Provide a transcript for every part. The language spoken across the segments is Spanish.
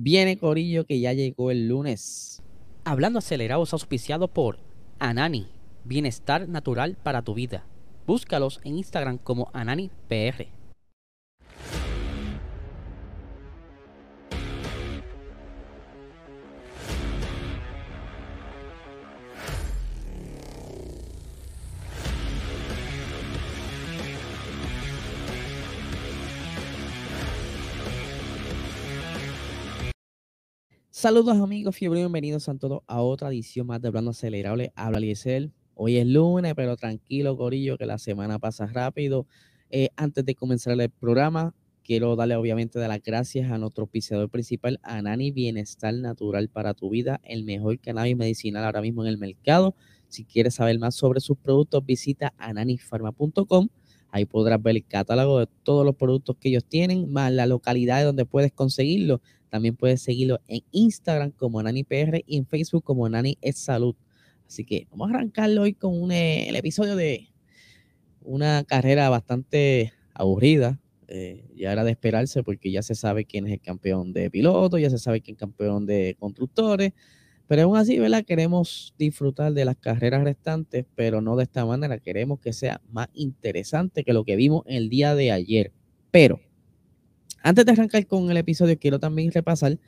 Viene Corillo que ya llegó el lunes. Hablando acelerados auspiciado por Anani, bienestar natural para tu vida. Búscalos en Instagram como AnaniPR. Saludos amigos, fiebre, bienvenidos a todos a otra edición más de Hablando Acelerable. Habla Liesel. Hoy es lunes, pero tranquilo, Corillo, que la semana pasa rápido. Eh, antes de comenzar el programa, quiero darle obviamente las gracias a nuestro auspiciador principal, Anani Bienestar Natural para tu vida, el mejor cannabis medicinal ahora mismo en el mercado. Si quieres saber más sobre sus productos, visita ananifarma.com. Ahí podrás ver el catálogo de todos los productos que ellos tienen, más la localidad donde puedes conseguirlo. También puedes seguirlo en Instagram como NaniPR y en Facebook como Nani es Salud. Así que vamos a arrancarlo hoy con eh, el episodio de una carrera bastante aburrida. Eh, ya era de esperarse porque ya se sabe quién es el campeón de pilotos, ya se sabe quién es el campeón de constructores. Pero aún así, ¿verdad? Queremos disfrutar de las carreras restantes, pero no de esta manera. Queremos que sea más interesante que lo que vimos el día de ayer. Pero antes de arrancar con el episodio, quiero también repasar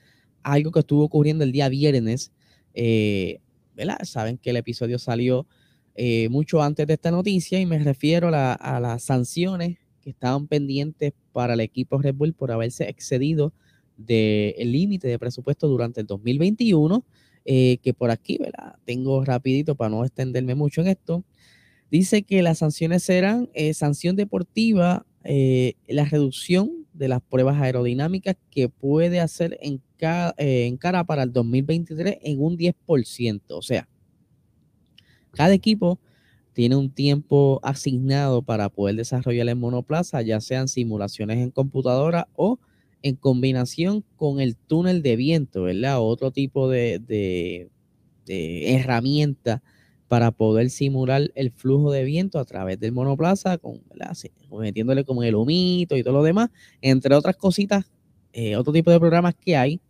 algo que estuvo ocurriendo el día viernes. Eh, ¿verdad? Saben que el episodio salió eh, mucho antes de esta noticia y me refiero a, las sanciones que estaban pendientes para el equipo Red Bull por haberse excedido del límite de presupuesto durante el 2021, eh, que por aquí, ¿verdad? Tengo rapidito para no extenderme mucho en esto. Dice que las sanciones serán sanción deportiva, la reducción de las pruebas aerodinámicas que puede hacer en, eh, en cara para el 2023 en un 10%. O sea, cada equipo tiene un tiempo asignado para poder desarrollar el monoplaza, ya sean simulaciones en computadora o en combinación con el túnel de viento, ¿verdad? Otro tipo de, de, de herramienta para poder simular el flujo de viento a través del monoplaza, con, metiéndole como el humito y todo lo demás, entre otras cositas, eh, otro tipo de programas que hay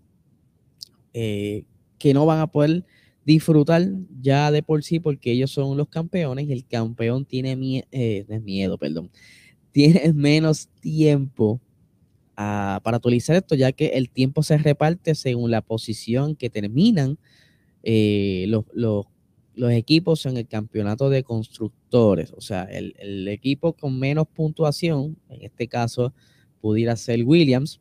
eh, que no van a poder disfrutar ya de por sí porque ellos son los campeones y el campeón tiene eh, miedo, perdón, tiene menos tiempo ah, para utilizar esto, ya que el tiempo se reparte según la posición que terminan los, los los equipos en el campeonato de constructores. O sea, el, equipo con menos puntuación, en este caso pudiera ser Williams,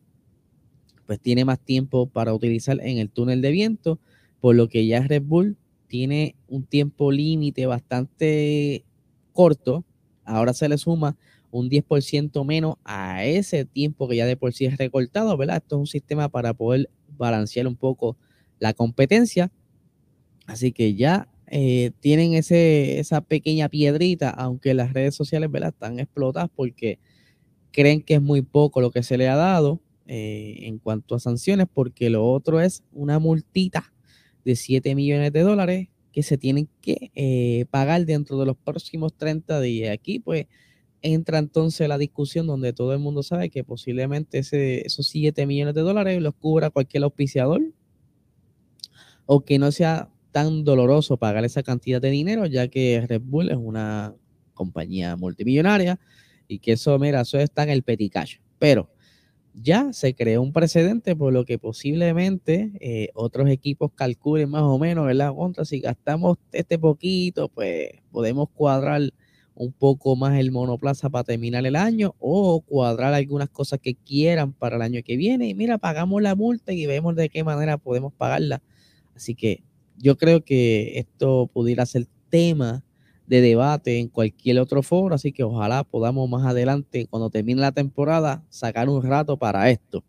pues tiene más tiempo para utilizar en el túnel de viento, por lo que ya Red Bull tiene un tiempo límite bastante corto. Ahora se le suma un 10% menos a ese tiempo que ya de por sí es recortado, ¿verdad? Esto es un sistema para poder balancear un poco la competencia. Así que ya eh, tienen ese, esa pequeña piedrita, aunque las redes sociales ¿verdad? están explotadas porque creen que es muy poco lo que se le ha dado eh, en cuanto a sanciones, porque lo otro es una multita de 7 millones de dólares que se tienen que eh, pagar dentro de los próximos 30 días. Aquí pues entra entonces la discusión donde todo el mundo sabe que posiblemente ese, esos 7 millones de dólares los cubra cualquier auspiciador o que no sea tan doloroso pagar esa cantidad de dinero, ya que Red Bull es una compañía multimillonaria y que eso, mira, eso está en el peticacho. Pero ya se creó un precedente por lo que posiblemente eh, otros equipos calculen más o menos, ¿verdad? Contra, si gastamos este poquito, pues podemos cuadrar un poco más el monoplaza para terminar el año o cuadrar algunas cosas que quieran para el año que viene. Y mira, pagamos la multa y vemos de qué manera podemos pagarla. Así que yo creo que esto pudiera ser tema de debate en cualquier otro foro, así que ojalá podamos más adelante, cuando termine la temporada, sacar un rato para esto.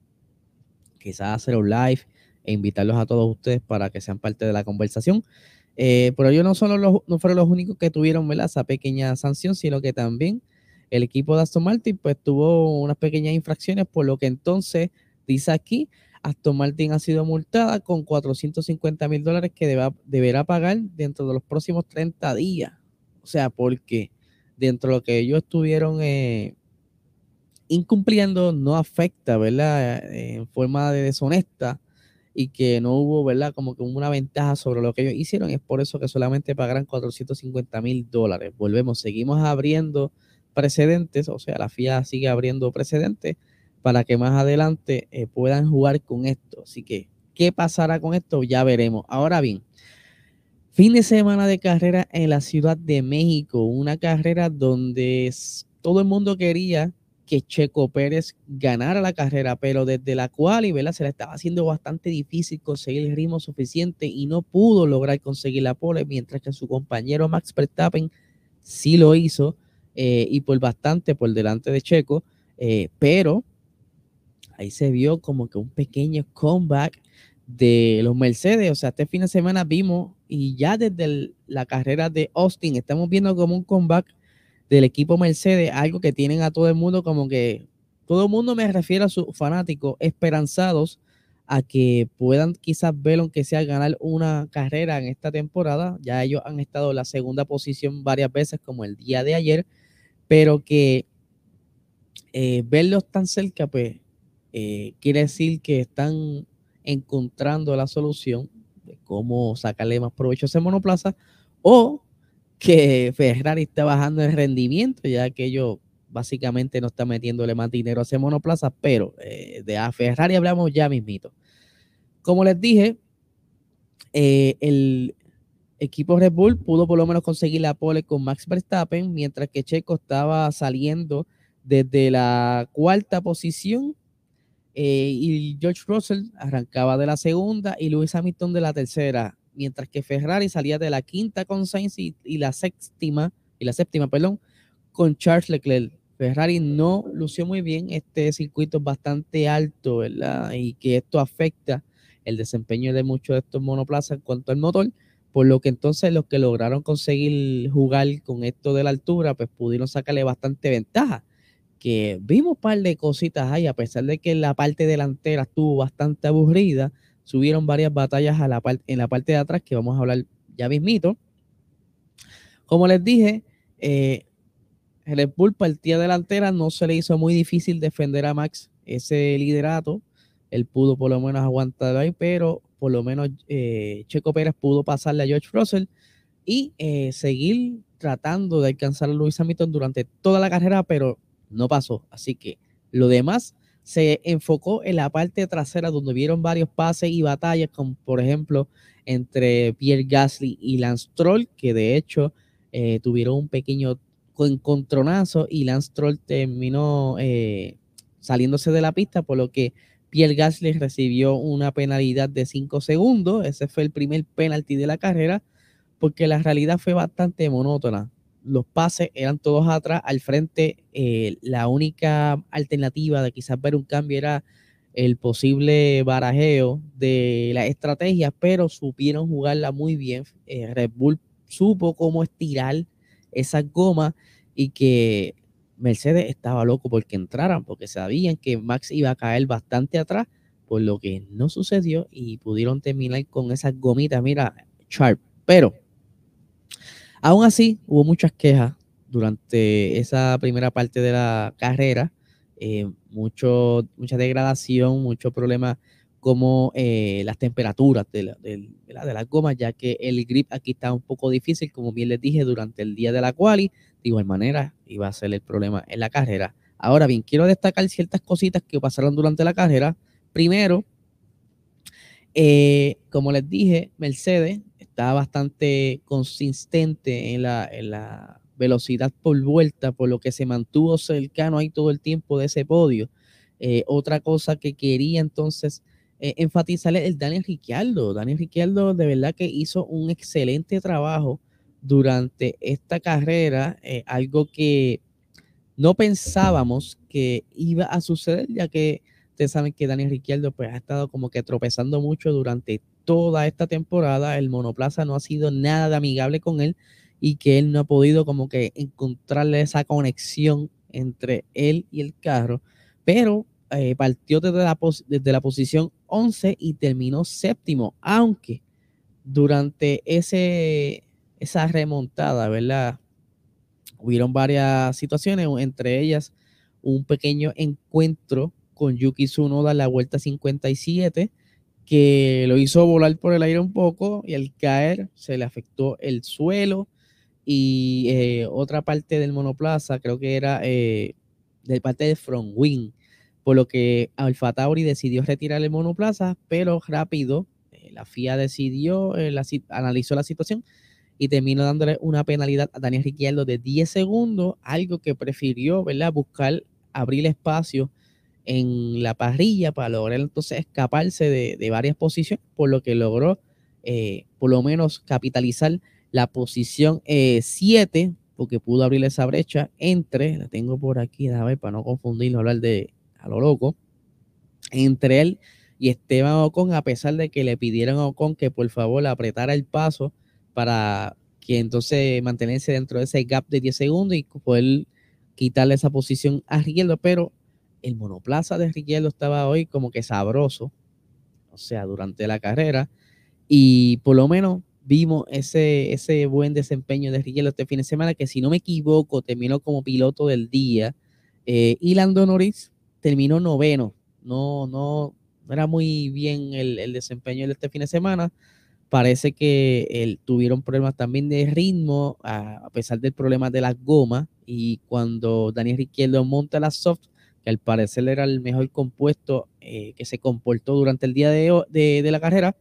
Quizás hacer un live e invitarlos a todos ustedes para que sean parte de la conversación. Eh, pero ellos no, solo los, no fueron los únicos que tuvieron esa pequeña sanción, sino que también el equipo de Aston Martin pues tuvo unas pequeñas infracciones, por lo que entonces dice aquí, Aston Martin ha sido multada con 450 mil dólares que deberá pagar dentro de los próximos 30 días. O sea, porque dentro de lo que ellos estuvieron eh, incumpliendo no afecta, ¿verdad? En forma de deshonesta y que no hubo, ¿verdad? Como que una ventaja sobre lo que ellos hicieron. Es por eso que solamente pagarán 450 mil dólares. Volvemos, seguimos abriendo precedentes, o sea, la FIA sigue abriendo precedentes para que más adelante eh, puedan jugar con esto. Así que, ¿qué pasará con esto? Ya veremos. Ahora bien, fin de semana de carrera en la Ciudad de México, una carrera donde todo el mundo quería que Checo Pérez ganara la carrera, pero desde la cual y se le estaba haciendo bastante difícil conseguir el ritmo suficiente y no pudo lograr conseguir la pole, mientras que su compañero Max Verstappen sí lo hizo eh, y por bastante por delante de Checo, eh, pero ahí se vio como que un pequeño comeback de los Mercedes, o sea, este fin de semana vimos y ya desde la carrera de Austin estamos viendo como un comeback del equipo Mercedes, algo que tienen a todo el mundo como que, todo el mundo me refiero a sus fanáticos esperanzados a que puedan quizás ver aunque sea ganar una carrera en esta temporada. Ya ellos han estado en la segunda posición varias veces como el día de ayer, pero que eh, verlos tan cerca, pues eh, quiere decir que están encontrando la solución de cómo sacarle más provecho a ese monoplaza o que Ferrari está bajando el rendimiento, ya que ellos básicamente no están metiéndole más dinero a ese monoplaza, pero eh, de a Ferrari hablamos ya mismito. Como les dije, eh, el equipo Red Bull pudo por lo menos conseguir la pole con Max Verstappen, mientras que Checo estaba saliendo desde la cuarta posición eh, y George Russell arrancaba de la segunda y Lewis Hamilton de la tercera mientras que Ferrari salía de la quinta con Sainz y, la séptima, y la séptima, perdón, con Charles Leclerc. Ferrari no lució muy bien, este circuito bastante alto, ¿verdad? Y que esto afecta el desempeño de muchos de estos monoplazas en cuanto al motor, por lo que entonces los que lograron conseguir jugar con esto de la altura, pues pudieron sacarle bastante ventaja. Que vimos un par de cositas ahí, a pesar de que la parte delantera estuvo bastante aburrida, subieron varias batallas a la en la parte de atrás que vamos a hablar ya mismito. Como les dije, eh, Red Bull partida delantera no se le hizo muy difícil defender a Max ese liderato. Él pudo por lo menos aguantar ahí, pero por lo menos eh, Checo Pérez pudo pasarle a George Russell y eh, seguir tratando de alcanzar a Luis Hamilton durante toda la carrera, pero no pasó. Así que lo demás se enfocó en la parte trasera donde vieron varios pases y batallas, como por ejemplo entre Pierre Gasly y Lance Troll, que de hecho eh, tuvieron un pequeño encontronazo y Lance Troll terminó eh, saliéndose de la pista, por lo que Pierre Gasly recibió una penalidad de 5 segundos. Ese fue el primer penalti de la carrera, porque la realidad fue bastante monótona los pases eran todos atrás, al frente eh, la única alternativa de quizás ver un cambio era el posible barajeo de la estrategia, pero supieron jugarla muy bien. Eh, Red Bull supo cómo estirar esa goma y que Mercedes estaba loco porque entraran, porque sabían que Max iba a caer bastante atrás, por lo que no sucedió y pudieron terminar con esas gomitas, mira, sharp. Pero Aún así, hubo muchas quejas durante esa primera parte de la carrera, eh, mucho, mucha degradación, mucho problema como eh, las temperaturas de, la, de, las gomas, ya que el grip aquí está un poco difícil, como bien les dije, durante el día de la quali, de igual manera iba a ser el problema en la carrera. Ahora bien, quiero destacar ciertas cositas que pasaron durante la carrera. Primero, eh, como les dije, Mercedes está bastante consistente en la, en la velocidad por vuelta, por lo que se mantuvo cercano ahí todo el tiempo de ese podio. Eh, otra cosa que quería entonces eh, enfatizar es el Daniel Ricciardo. Daniel Ricciardo de verdad que hizo un excelente trabajo durante esta carrera, eh, algo que no pensábamos que iba a suceder, ya que ustedes saben que Daniel Ricciardo pues, ha estado como que tropezando mucho durante toda esta temporada. El monoplaza no ha sido nada de amigable con él y que él no ha podido como que encontrarle esa conexión entre él y el carro. Pero eh, partió desde la, desde la posición 11 y terminó séptimo, aunque durante ese, esa remontada, ¿verdad? Hubieron varias situaciones, entre ellas un pequeño encuentro con Yuki Tsunoda en la vuelta 57, que lo hizo volar por el aire un poco y al caer se le afectó el suelo y eh, otra parte del monoplaza, creo que era eh, de parte del front wing, por lo que Alfa Tauri decidió retirar el monoplaza, pero rápido eh, la FIA decidió, analizó la situación y terminó dándole una penalidad a Daniel Ricciardo de 10 segundos, algo que prefirió, ¿verdad? Buscar abrir espacio en la parrilla para lograr entonces escaparse de, varias posiciones, por lo que logró eh, por lo menos capitalizar la posición 7, eh, porque pudo abrir esa brecha entre, la tengo por aquí, a ver, para no confundirlo, hablar de a lo loco, entre él y Esteban Ocon, a pesar de que le pidieron a Ocon que por favor apretara el paso para que entonces mantenerse dentro de ese gap de 10 segundos y poder quitarle esa posición a Riqueldo, pero el monoplaza de Riqueldo estaba hoy como que sabroso, o sea, durante la carrera, y por lo menos vimos ese, ese buen desempeño de Riqueldo este fin de semana, que si no me equivoco, terminó como piloto del día, eh, y Lando Norris terminó noveno, no, no, era muy bien el, el desempeño de este fin de semana, parece que tuvieron problemas también de ritmo, a, pesar del problema de las gomas. Y cuando Daniel Ricciardo monta la soft, que al parecer era el mejor compuesto eh, que se comportó durante el día de, la carrera,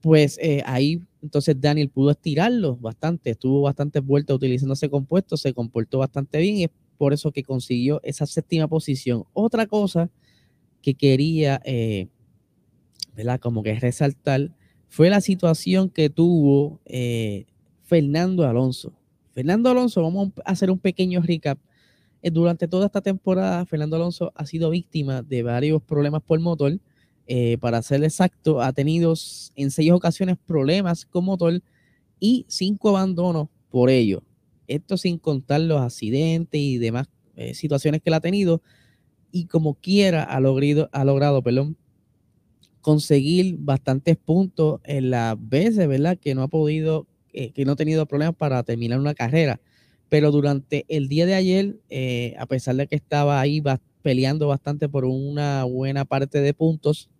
pues eh, ahí entonces Daniel pudo estirarlo bastante, estuvo bastante vuelta utilizando ese compuesto, se comportó bastante bien y es por eso que consiguió esa séptima posición. Otra cosa que quería, eh, ¿verdad? Como que resaltar fue la situación que tuvo Fernando Alonso. Fernando Alonso, vamos a hacer un pequeño recap. Eh, durante toda esta temporada, Fernando Alonso ha sido víctima de varios problemas por motor. Eh, para ser exacto, ha tenido en seis ocasiones problemas con motor y cinco abandonos por ello. Esto sin contar los accidentes y demás situaciones que él ha tenido. Y como quiera, ha logrado, ha logrado perdón, conseguir bastantes puntos en las veces, ¿verdad? Que no ha podido, eh, que no ha tenido problemas para terminar una carrera. Pero durante el día de ayer, eh, a pesar de que estaba ahí peleando bastante por una buena parte de puntos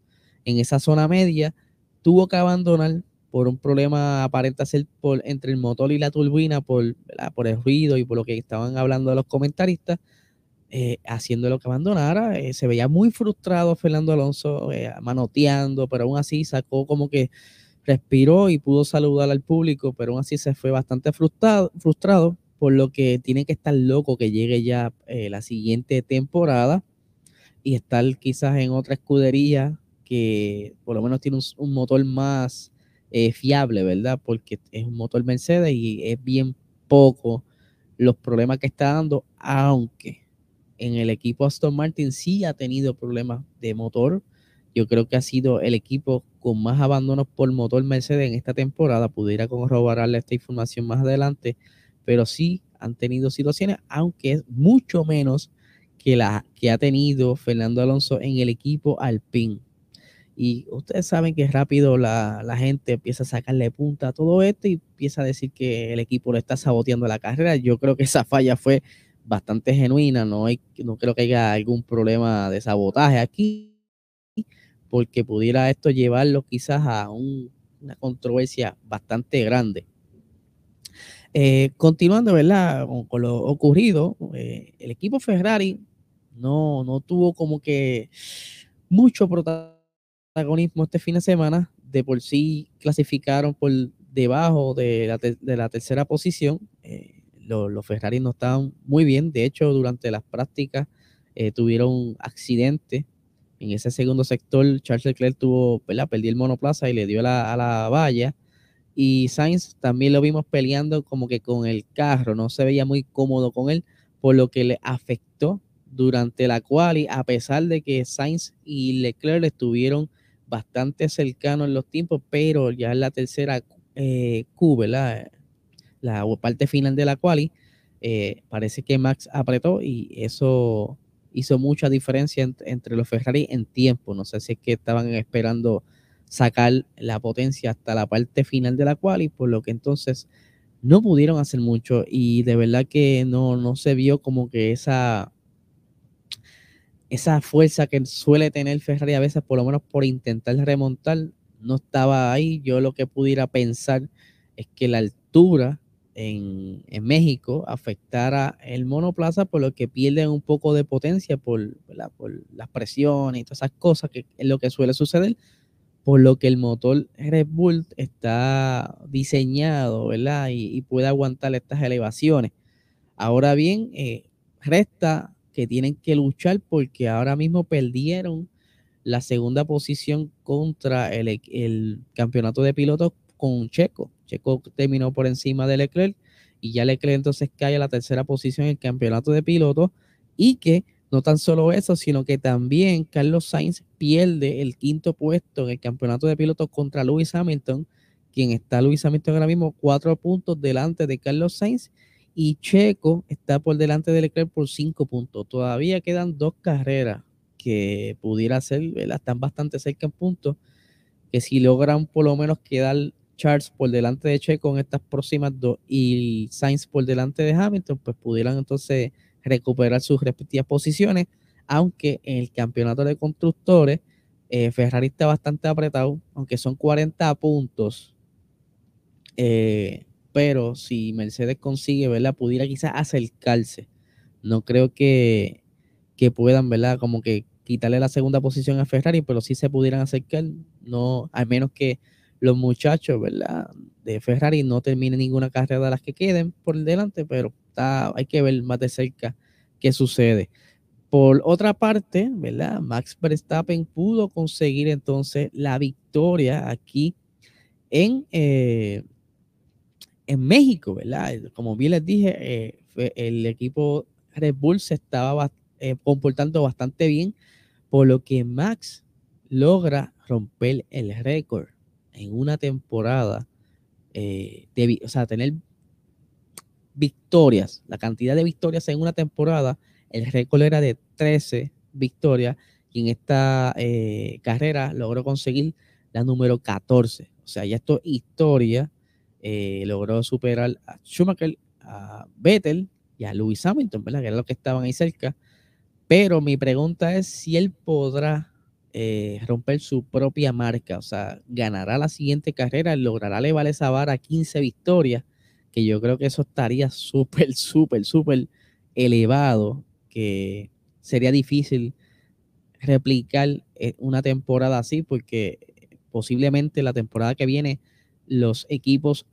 en esa zona media, tuvo que abandonar por un problema aparente ser entre el motor y la turbina, por, el ruido y por lo que estaban hablando los comentaristas eh, haciéndolo que abandonara. Eh, se veía muy frustrado Fernando Alonso, eh, manoteando, pero aún así sacó como que respiró y pudo saludar al público, pero aún así se fue bastante frustrado por lo que tiene que estar loco que llegue ya la siguiente temporada y estar quizás en otra escudería que por lo menos tiene un, motor más fiable, ¿verdad? Porque es un motor Mercedes y es bien poco los problemas que está dando, aunque en el equipo Aston Martin sí ha tenido problemas de motor. Yo creo que ha sido el equipo con más abandonos por motor Mercedes en esta temporada. Pudiera corroborarle esta información más adelante, pero sí han tenido situaciones, aunque es mucho menos que la que ha tenido Fernando Alonso en el equipo Alpine. Y ustedes saben que rápido la, la, gente empieza a sacarle punta a todo esto y empieza a decir que el equipo lo está saboteando la carrera. Yo creo que esa falla fue bastante genuina, no, hay, no creo que haya algún problema de sabotaje aquí, porque pudiera esto llevarlo quizás a una controversia bastante grande. Eh, continuando, ¿verdad? Con, lo ocurrido, eh, el equipo Ferrari no, no tuvo como que mucho protagonismo este fin de semana. De por sí clasificaron por debajo de la, de la tercera posición. Eh, los, Ferrari no estaban muy bien. De hecho, durante las prácticas eh, tuvieron un accidente. En ese segundo sector, Charles Leclerc tuvo, Perdió el monoplaza y le dio a la valla. Y Sainz también lo vimos peleando como que con el carro, no se veía muy cómodo con él, por lo que le afectó durante la cual, a pesar de que Sainz y Leclerc estuvieron bastante cercanos en los tiempos, pero ya en la tercera eh, Q, la parte final de la quali, eh, parece que Max apretó y eso hizo mucha diferencia entre los Ferrari en tiempo. No sé si es que estaban esperando sacar la potencia hasta la parte final de la quali, por lo que entonces no pudieron hacer mucho y de verdad que no, no se vio como que esa esa fuerza que suele tener Ferrari a veces, por lo menos por intentar remontar, no estaba ahí. Yo lo que pudiera pensar es que la altura en, México afectara el monoplaza, por lo que pierden un poco de potencia por, por las presiones y todas esas cosas, que es lo que suele suceder, por lo que el motor Red Bull está diseñado, ¿verdad? Y, puede aguantar estas elevaciones. Ahora bien, eh, resta que tienen que luchar porque ahora mismo perdieron la segunda posición contra el, el campeonato de pilotos con Checo. Checo terminó por encima de Leclerc y ya Leclerc entonces cae a la tercera posición en el campeonato de pilotos y que no tan solo eso, sino que también Carlos Sainz pierde el quinto puesto en el campeonato de pilotos contra Lewis Hamilton, quien está Lewis Hamilton ahora mismo cuatro puntos delante de Carlos Sainz y Checo está por delante de Leclerc por cinco puntos. Todavía quedan dos carreras que pudiera ser, están bastante cerca en puntos, que si logran por lo menos quedar Charles por delante de Checo en estas próximas dos y Sainz por delante de Hamilton, pues pudieran entonces recuperar sus respectivas posiciones, aunque en el campeonato de constructores eh, Ferrari está bastante apretado, aunque son 40 puntos, eh, pero si Mercedes consigue, ¿verdad? Pudiera quizás acercarse. No creo que, que puedan, ¿verdad? Como que quitarle la segunda posición a Ferrari, pero sí se pudieran acercar, no, al menos que los muchachos, ¿verdad? De Ferrari no terminen ninguna carrera de las que queden por delante, pero hay que ver más de cerca qué sucede. Por otra parte, ¿verdad? Max Verstappen pudo conseguir entonces la victoria aquí en, eh, en México, ¿verdad? Como bien les dije, eh, el equipo Red Bull se estaba eh, comportando bastante bien, por lo que Max logra romper el récord en una temporada, de, o sea, tener victorias, la cantidad de victorias en una temporada, el récord era de 13 victorias y en esta eh, carrera logró conseguir la número 14. O sea, ya esto historia, eh, logró superar a Schumacher, a Vettel y a Lewis Hamilton. Que eran los que estaban ahí cerca. Pero mi pregunta es si él podrá eh, romper su propia marca, o sea, ganará la siguiente carrera, logrará elevar esa vara a 15 victorias, que yo creo que eso estaría súper, súper, súper elevado, que sería difícil replicar eh, una temporada así, porque posiblemente la temporada que viene los equipos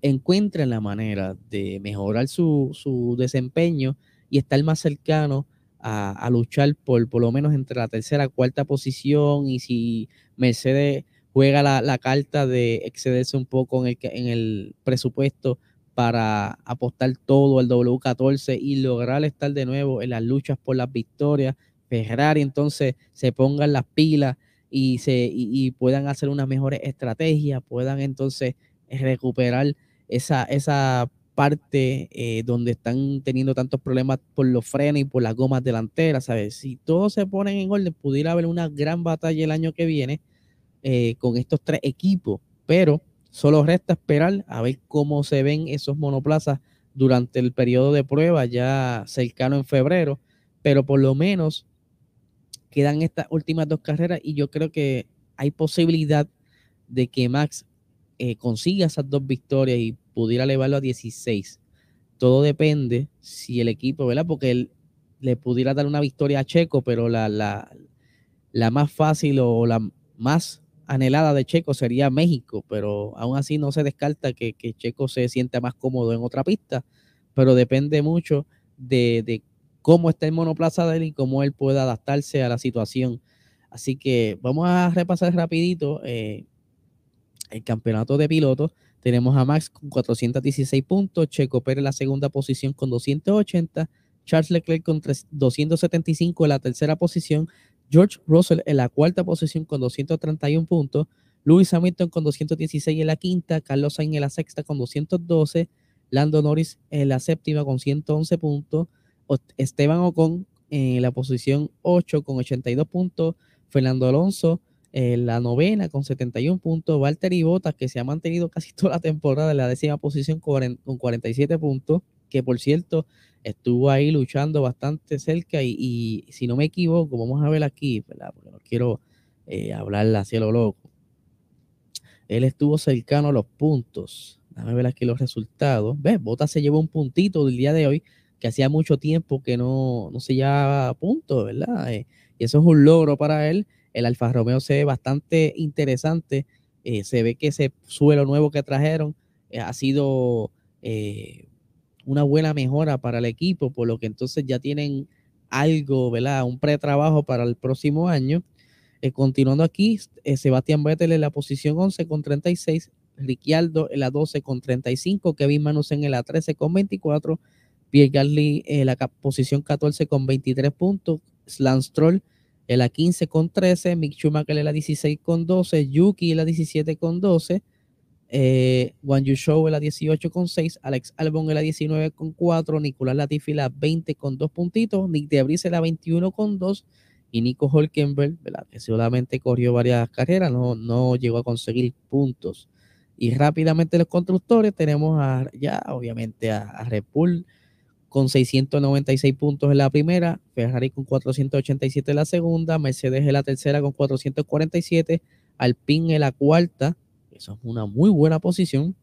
encuentren la manera de mejorar su, su desempeño y estar más cercano a, luchar por por lo menos entre la tercera cuarta posición y si Mercedes juega la, carta de excederse un poco en el, en el presupuesto para apostar todo al W14 y lograr estar de nuevo en las luchas por las victorias. Ferrari entonces se pongan las pilas y, se, y, puedan hacer unas mejores estrategias, puedan entonces recuperar esa, esa parte eh, donde están teniendo tantos problemas por los frenos y por las gomas delanteras, ¿sabes? Si todos se ponen en orden, pudiera haber una gran batalla el año que viene eh, con estos tres equipos, pero solo resta esperar a ver cómo se ven esos monoplazas durante el periodo de prueba ya cercano en febrero, pero por lo menos quedan estas últimas dos carreras y yo creo que hay posibilidad de que Max eh, consiga esas dos victorias y pudiera elevarlo a 16. Todo depende si el equipo, ¿verdad? Porque él le pudiera dar una victoria a Checo, pero la, la, la más fácil o la más anhelada de Checo sería México, pero aún así no se descarta que, Checo se sienta más cómodo en otra pista, pero depende mucho de, cómo está el monoplaza de él y cómo él pueda adaptarse a la situación. Así que vamos a repasar rapidito eh, el campeonato de pilotos. Tenemos a Max con 416 puntos, Checo Pérez en la segunda posición con 280, Charles Leclerc con 275 en la tercera posición, George Russell en la cuarta posición con 231 puntos, Lewis Hamilton con 216 en la quinta, Carlos Sainz en la sexta con 212, Lando Norris en la séptima con 111 puntos, Esteban Ocon en la posición 8 con 82 puntos, Fernando Alonso en la novena con 71 puntos, Valtteri Bottas, que se ha mantenido casi toda la temporada en la décima posición con 47 puntos, que por cierto, estuvo ahí luchando bastante cerca y, si no me equivoco, vamos a ver aquí, ¿verdad? Porque no quiero eh, hablar a cielo loco. Él estuvo cercano a los puntos. Déjame ver aquí los resultados. ¿Ves? Bota se llevó un puntito del día de hoy, que hacía mucho tiempo que no, no se llevaba puntos, ¿verdad? Eh, y eso es un logro para él. El Alfa Romeo se ve bastante interesante. Eh, se ve que ese suelo nuevo que trajeron eh, ha sido una buena mejora para el equipo, por lo que entonces ya tienen algo, ¿verdad? Un pretrabajo para el próximo año. continuando aquí, Sebastián Vettel en la posición 11 con 36, Ricciardo en la 12 con 35, Kevin Manusen en la 13 con 24, Pierre Gasly en la posición 14 con 23 puntos, Lance Stroll en la 15 con 13, Mick Schumacher en la 16 con 12, Yuki en la 17 con 12, eh, Yu Show en la 18 con 6, Alex Albon en la 19 con 4, Nicolás Latifi la 20 con 2 puntitos, Nick Debris en la 21 con 2 y Nico Holkenberg, que solamente corrió varias carreras, no, no llegó a conseguir puntos. Y rápidamente los constructores tenemos a, ya obviamente a, a Red Bull con 696 puntos en la primera, Ferrari con 487 en la segunda, Mercedes en la tercera con 447, Alpine en la cuarta, eso es una muy buena posición,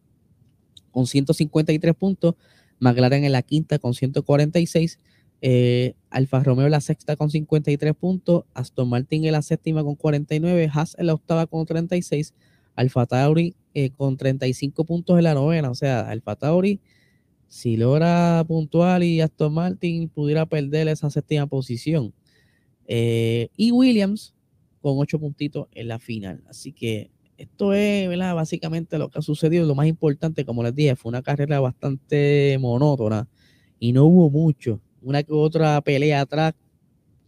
con 153 puntos, McLaren en la quinta con 146, eh, Alfa Romeo en la sexta con 53 puntos, Aston Martin en la séptima con 49, Haas en la octava con 36, Alfa Tauri eh, con 35 puntos en la novena, o sea, Alfa Tauri si logra puntuar y Aston Martin pudiera perder esa séptima posición. Eh, y Williams con ocho puntitos en la final. Así que esto es ¿verdad? básicamente lo que ha sucedido. Lo más importante, como les dije, fue una carrera bastante monótona y no hubo mucho. Una que otra pelea atrás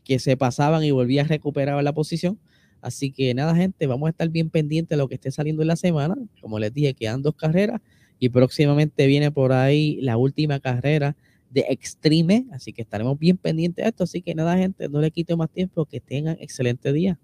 que se pasaban y volvía a recuperar la posición. Así que nada, gente, vamos a estar bien pendientes de lo que esté saliendo en la semana. Como les dije, quedan dos carreras y próximamente viene por ahí la última carrera de Extreme, así que estaremos bien pendientes de esto. Así que nada, gente, no le quito más tiempo, que tengan excelente día.